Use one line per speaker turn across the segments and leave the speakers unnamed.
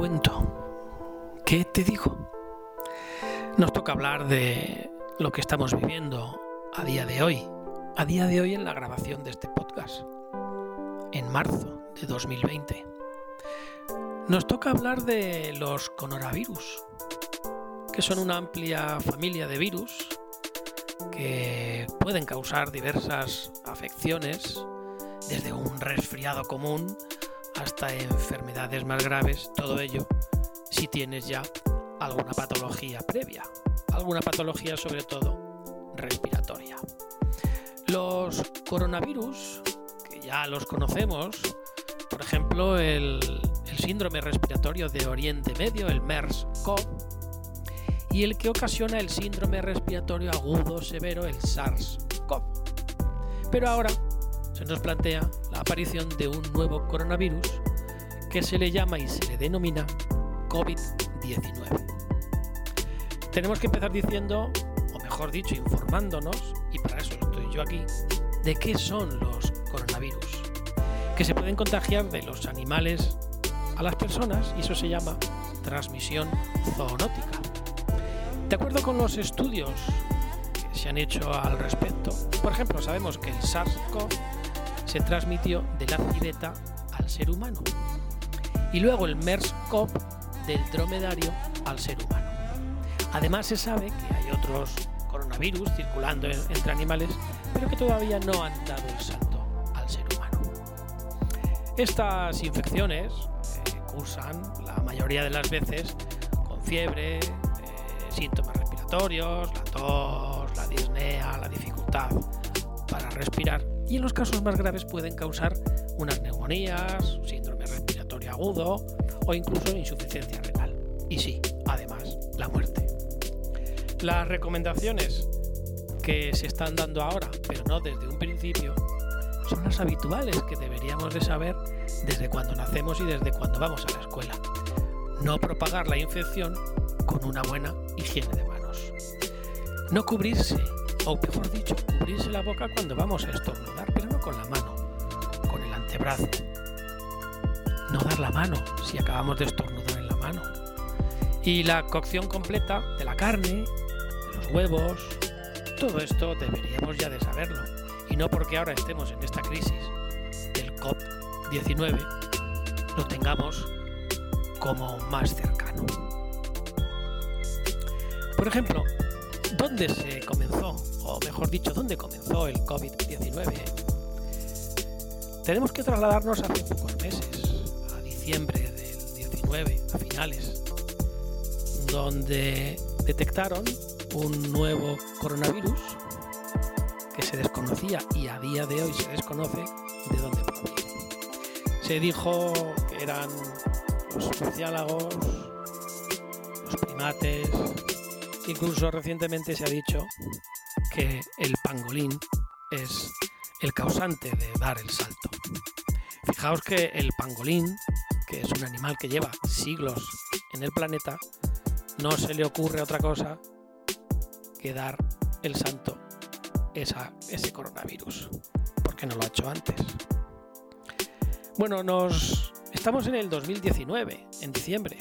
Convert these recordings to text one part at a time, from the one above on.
cuento? ¿Qué te digo? Nos toca hablar de lo que estamos viviendo a día de hoy, a día de hoy en la grabación de este podcast, en marzo de 2020. Nos toca hablar de los coronavirus, que son una amplia familia de virus que pueden causar diversas afecciones, desde un resfriado común hasta enfermedades más graves, todo ello si tienes ya alguna patología previa, alguna patología sobre todo respiratoria. Los coronavirus, que ya los conocemos, por ejemplo el, síndrome respiratorio de Oriente Medio, el MERS-CoV, y el que ocasiona el síndrome respiratorio agudo severo, el SARS-CoV. Pero ahora se nos plantea la aparición de un nuevo coronavirus que se le llama y se le denomina COVID-19. Tenemos que empezar diciendo, o mejor dicho, informándonos, y para eso estoy yo aquí, de qué son los coronavirus, que se pueden contagiar de los animales a las personas y eso se llama transmisión zoonótica. De acuerdo con los estudios que se han hecho al respecto, por ejemplo, sabemos que el SARS-CoV se transmitió de la civeta al ser humano. Y luego el MERS-CoV del dromedario al ser humano. Además se sabe que hay otros coronavirus circulando entre animales, pero que todavía no han dado el salto al ser humano. Estas infecciones eh, cursan la mayoría de las veces con fiebre, eh, síntomas respiratorios, la tos, la disnea, la dificultad para respirar y en los casos más graves pueden causar unas neumonías, síndrome respiratorio agudo o incluso insuficiencia renal. Y sí, además, la muerte. Las recomendaciones que se están dando ahora, pero no desde un principio, son las habituales que deberíamos de saber desde cuando nacemos y desde cuando vamos a la escuela. No propagar la infección con una buena higiene de manos. No cubrirse o mejor dicho, cubrirse la boca cuando vamos a estornudar, pero no con la mano, con el antebrazo. No dar la mano si acabamos de estornudar en la mano. Y la cocción completa de la carne, de los huevos, todo esto deberíamos ya de saberlo. Y no porque ahora estemos en esta crisis del COP19, lo tengamos como más cercano. Por ejemplo, ¿dónde se comenzó o mejor dicho, dónde comenzó el COVID-19. Tenemos que trasladarnos hace pocos meses, a diciembre del 19, a finales, donde detectaron un nuevo coronavirus que se desconocía y a día de hoy se desconoce de dónde proviene. Se dijo que eran los murciélagos, los primates, incluso recientemente se ha dicho que el pangolín es el causante de dar el salto. Fijaos que el pangolín, que es un animal que lleva siglos en el planeta, no se le ocurre otra cosa que dar el salto esa, ese coronavirus, porque no lo ha hecho antes. Bueno, nos estamos en el 2019, en diciembre,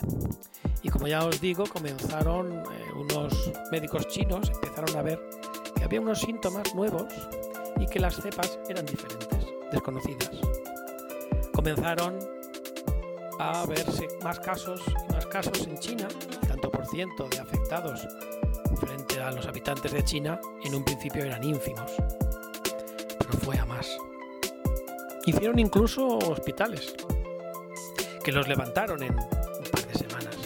y como ya os digo, comenzaron eh, unos médicos chinos, empezaron a ver que había unos síntomas nuevos y que las cepas eran diferentes, desconocidas. Comenzaron a verse más casos y más casos en China, tanto por ciento de afectados frente a los habitantes de China en un principio eran ínfimos, pero fue a más. Hicieron incluso hospitales, que los levantaron en un par de semanas.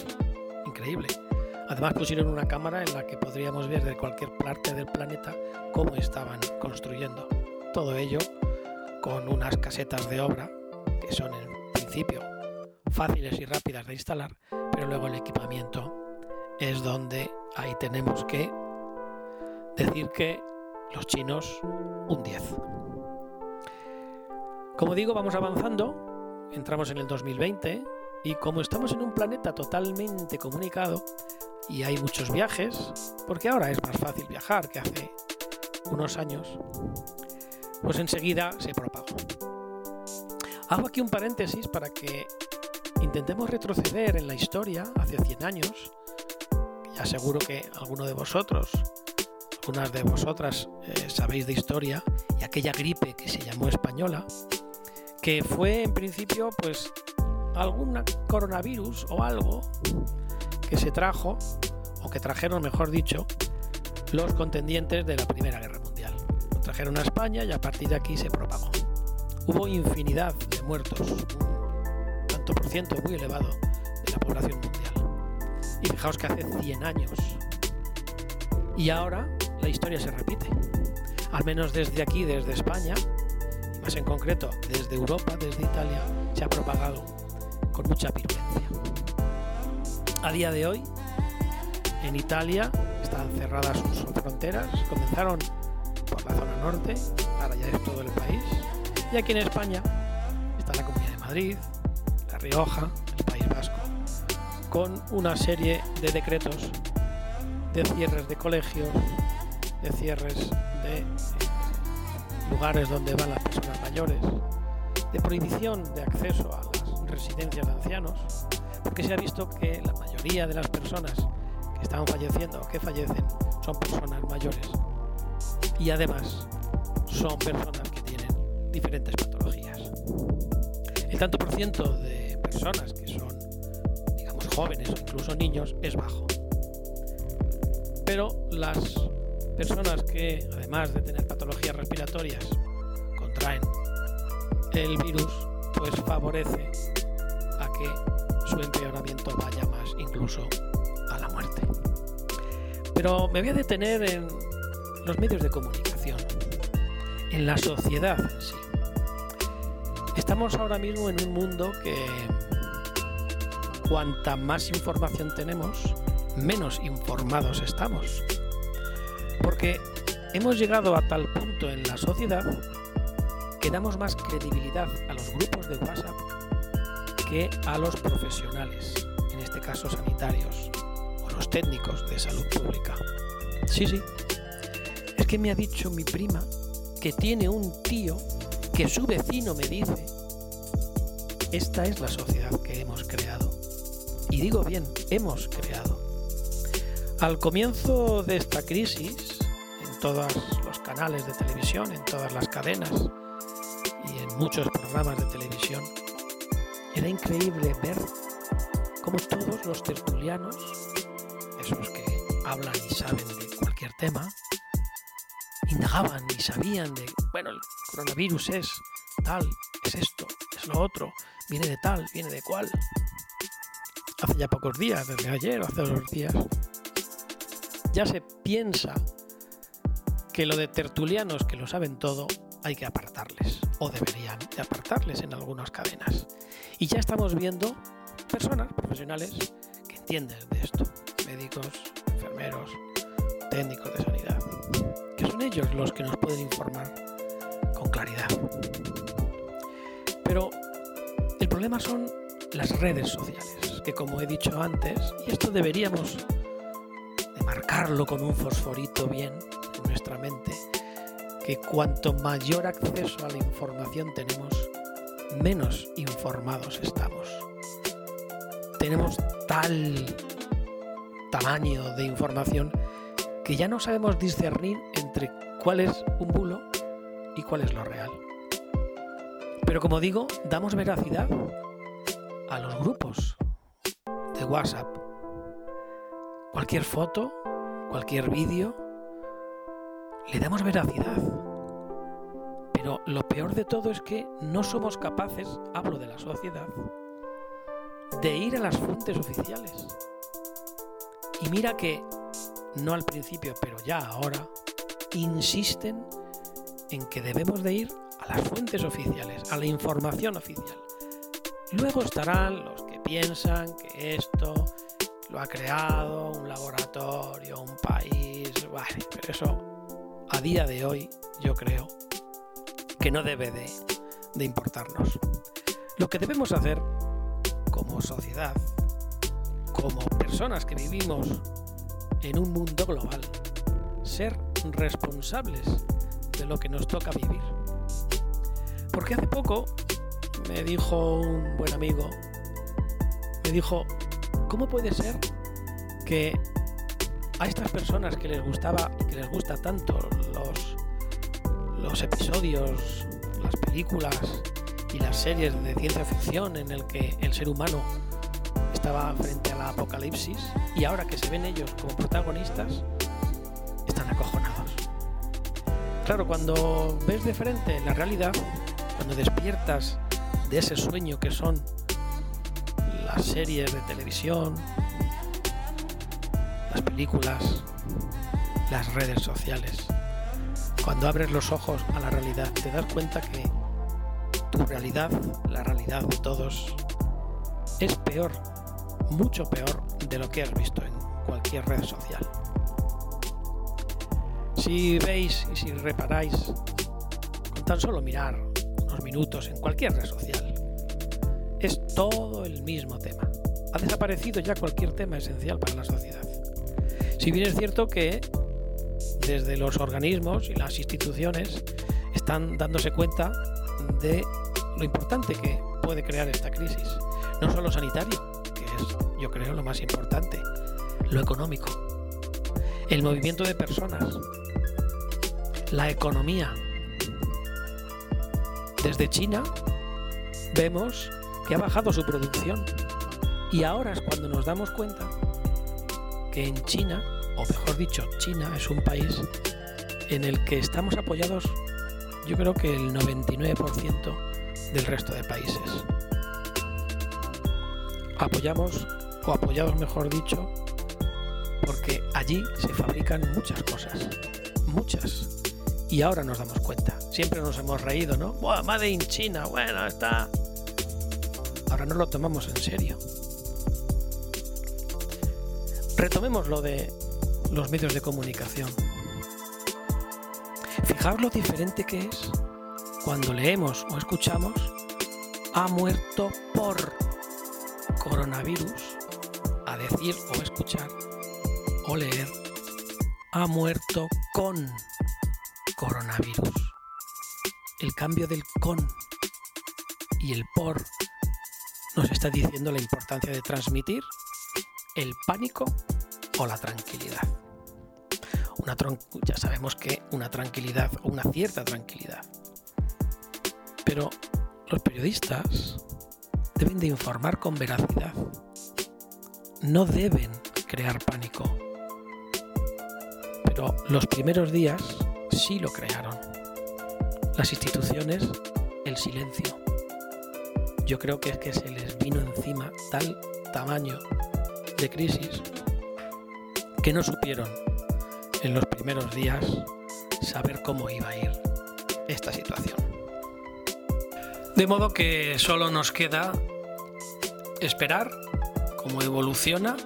Increíble. Además pusieron una cámara en la que podríamos ver de cualquier parte del planeta cómo estaban construyendo. Todo ello con unas casetas de obra que son en principio fáciles y rápidas de instalar, pero luego el equipamiento es donde ahí tenemos que decir que los chinos un 10. Como digo, vamos avanzando, entramos en el 2020 y como estamos en un planeta totalmente comunicado, y hay muchos viajes, porque ahora es más fácil viajar que hace unos años, pues enseguida se propagó. Hago aquí un paréntesis para que intentemos retroceder en la historia hace 100 años, ya seguro que alguno de vosotros, algunas de vosotras eh, sabéis de historia, y aquella gripe que se llamó española, que fue en principio pues algún coronavirus o algo que se trajo, o que trajeron mejor dicho, los contendientes de la Primera Guerra Mundial. Lo trajeron a España y a partir de aquí se propagó. Hubo infinidad de muertos, un tanto por ciento muy elevado de la población mundial. Y fijaos que hace 100 años. Y ahora la historia se repite. Al menos desde aquí, desde España, y más en concreto desde Europa, desde Italia, se ha propagado con mucha virulencia. A día de hoy, en Italia están cerradas sus fronteras, comenzaron por la zona norte, ahora ya es todo el país, y aquí en España está la Comunidad de Madrid, La Rioja, el País Vasco, con una serie de decretos de cierres de colegios, de cierres de eh, lugares donde van las personas mayores, de prohibición de acceso a las residencias de ancianos, porque se ha visto que la mayoría de las personas están falleciendo o que fallecen son personas mayores y además son personas que tienen diferentes patologías. El tanto por ciento de personas que son, digamos, jóvenes o incluso niños es bajo. Pero las personas que, además de tener patologías respiratorias, contraen el virus, pues favorece a que su empeoramiento vaya más incluso pero me voy a detener en los medios de comunicación, en la sociedad sí. Estamos ahora mismo en un mundo que cuanta más información tenemos, menos informados estamos. Porque hemos llegado a tal punto en la sociedad que damos más credibilidad a los grupos de WhatsApp que a los profesionales, en este caso sanitarios, los técnicos de salud pública. Sí, sí. Es que me ha dicho mi prima que tiene un tío que su vecino me dice. Esta es la sociedad que hemos creado. Y digo bien, hemos creado. Al comienzo de esta crisis, en todos los canales de televisión, en todas las cadenas y en muchos programas de televisión, era increíble ver cómo todos los tertulianos esos que hablan y saben de cualquier tema, indagaban y sabían de, bueno, el coronavirus es tal, es esto, es lo otro, viene de tal, viene de cual. Hace ya pocos días, desde ayer o hace dos días, ya se piensa que lo de tertulianos que lo saben todo hay que apartarles, o deberían de apartarles en algunas cadenas. Y ya estamos viendo personas profesionales que entienden de esto médicos, enfermeros, técnicos de sanidad, que son ellos los que nos pueden informar con claridad. Pero el problema son las redes sociales, que como he dicho antes, y esto deberíamos de marcarlo con un fosforito bien en nuestra mente, que cuanto mayor acceso a la información tenemos, menos informados estamos. Tenemos tal tamaño de información que ya no sabemos discernir entre cuál es un bulo y cuál es lo real. Pero como digo, damos veracidad a los grupos de WhatsApp. Cualquier foto, cualquier vídeo, le damos veracidad. Pero lo peor de todo es que no somos capaces, hablo de la sociedad, de ir a las fuentes oficiales. Y mira que, no al principio, pero ya ahora, insisten en que debemos de ir a las fuentes oficiales, a la información oficial. Luego estarán los que piensan que esto lo ha creado un laboratorio, un país, vale, pero eso día de hoy yo creo que no debe de, de importarnos. Lo que debemos hacer como sociedad como personas que vivimos en un mundo global, ser responsables de lo que nos toca vivir. Porque hace poco me dijo un buen amigo me dijo, ¿cómo puede ser que a estas personas que les gustaba, que les gusta tanto los, los episodios, las películas y las series de ciencia ficción en el que el ser humano estaba frente a la apocalipsis y ahora que se ven ellos como protagonistas, están acojonados. Claro, cuando ves de frente la realidad, cuando despiertas de ese sueño que son las series de televisión, las películas, las redes sociales. Cuando abres los ojos a la realidad te das cuenta que tu realidad, la realidad de todos, es peor, mucho peor de lo que has visto en cualquier red social. Si veis y si reparáis, con tan solo mirar unos minutos en cualquier red social, es todo el mismo tema. Ha desaparecido ya cualquier tema esencial para la sociedad. Si bien es cierto que desde los organismos y las instituciones están dándose cuenta de lo importante que puede crear esta crisis. No solo sanitario, que es yo creo lo más importante, lo económico, el movimiento de personas, la economía. Desde China vemos que ha bajado su producción y ahora es cuando nos damos cuenta que en China o mejor dicho, China es un país en el que estamos apoyados, yo creo que el 99% del resto de países. Apoyamos, o apoyados mejor dicho, porque allí se fabrican muchas cosas, muchas. Y ahora nos damos cuenta. Siempre nos hemos reído, ¿no? ¡Buah, Made in China! Bueno, está. Ahora no lo tomamos en serio. Retomemos lo de los medios de comunicación. Fijaos lo diferente que es cuando leemos o escuchamos ha muerto por coronavirus a decir o escuchar o leer ha muerto con coronavirus. El cambio del con y el por nos está diciendo la importancia de transmitir el pánico o la tranquilidad ya sabemos que una tranquilidad o una cierta tranquilidad. Pero los periodistas deben de informar con veracidad. No deben crear pánico. Pero los primeros días sí lo crearon. Las instituciones, el silencio. Yo creo que es que se les vino encima tal tamaño de crisis que no supieron primeros días saber cómo iba a ir esta situación. De modo que solo nos queda esperar cómo evoluciona.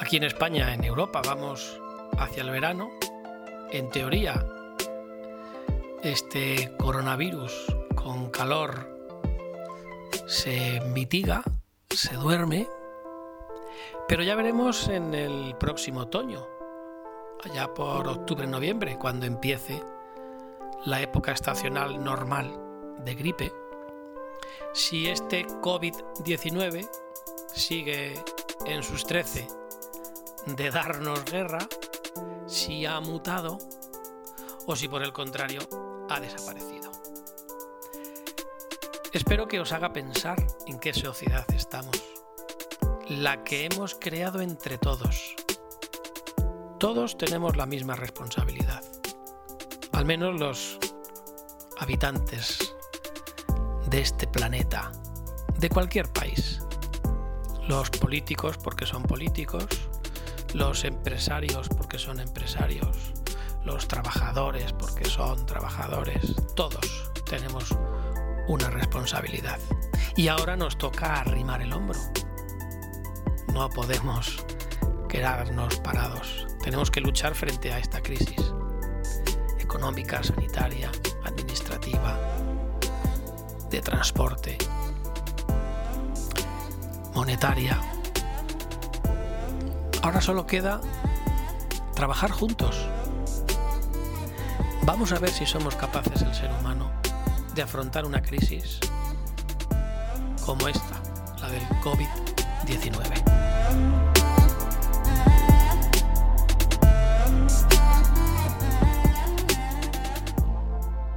Aquí en España, en Europa, vamos hacia el verano. En teoría, este coronavirus con calor se mitiga, se duerme, pero ya veremos en el próximo otoño allá por octubre-noviembre, cuando empiece la época estacional normal de gripe, si este COVID-19 sigue en sus 13 de darnos guerra, si ha mutado o si por el contrario ha desaparecido. Espero que os haga pensar en qué sociedad estamos, la que hemos creado entre todos, todos tenemos la misma responsabilidad. Al menos los habitantes de este planeta, de cualquier país. Los políticos porque son políticos, los empresarios porque son empresarios, los trabajadores porque son trabajadores. Todos tenemos una responsabilidad. Y ahora nos toca arrimar el hombro. No podemos quedarnos parados. Tenemos que luchar frente a esta crisis económica, sanitaria, administrativa, de transporte, monetaria. Ahora solo queda trabajar juntos. Vamos a ver si somos capaces el ser humano de afrontar una crisis como esta, la del COVID-19.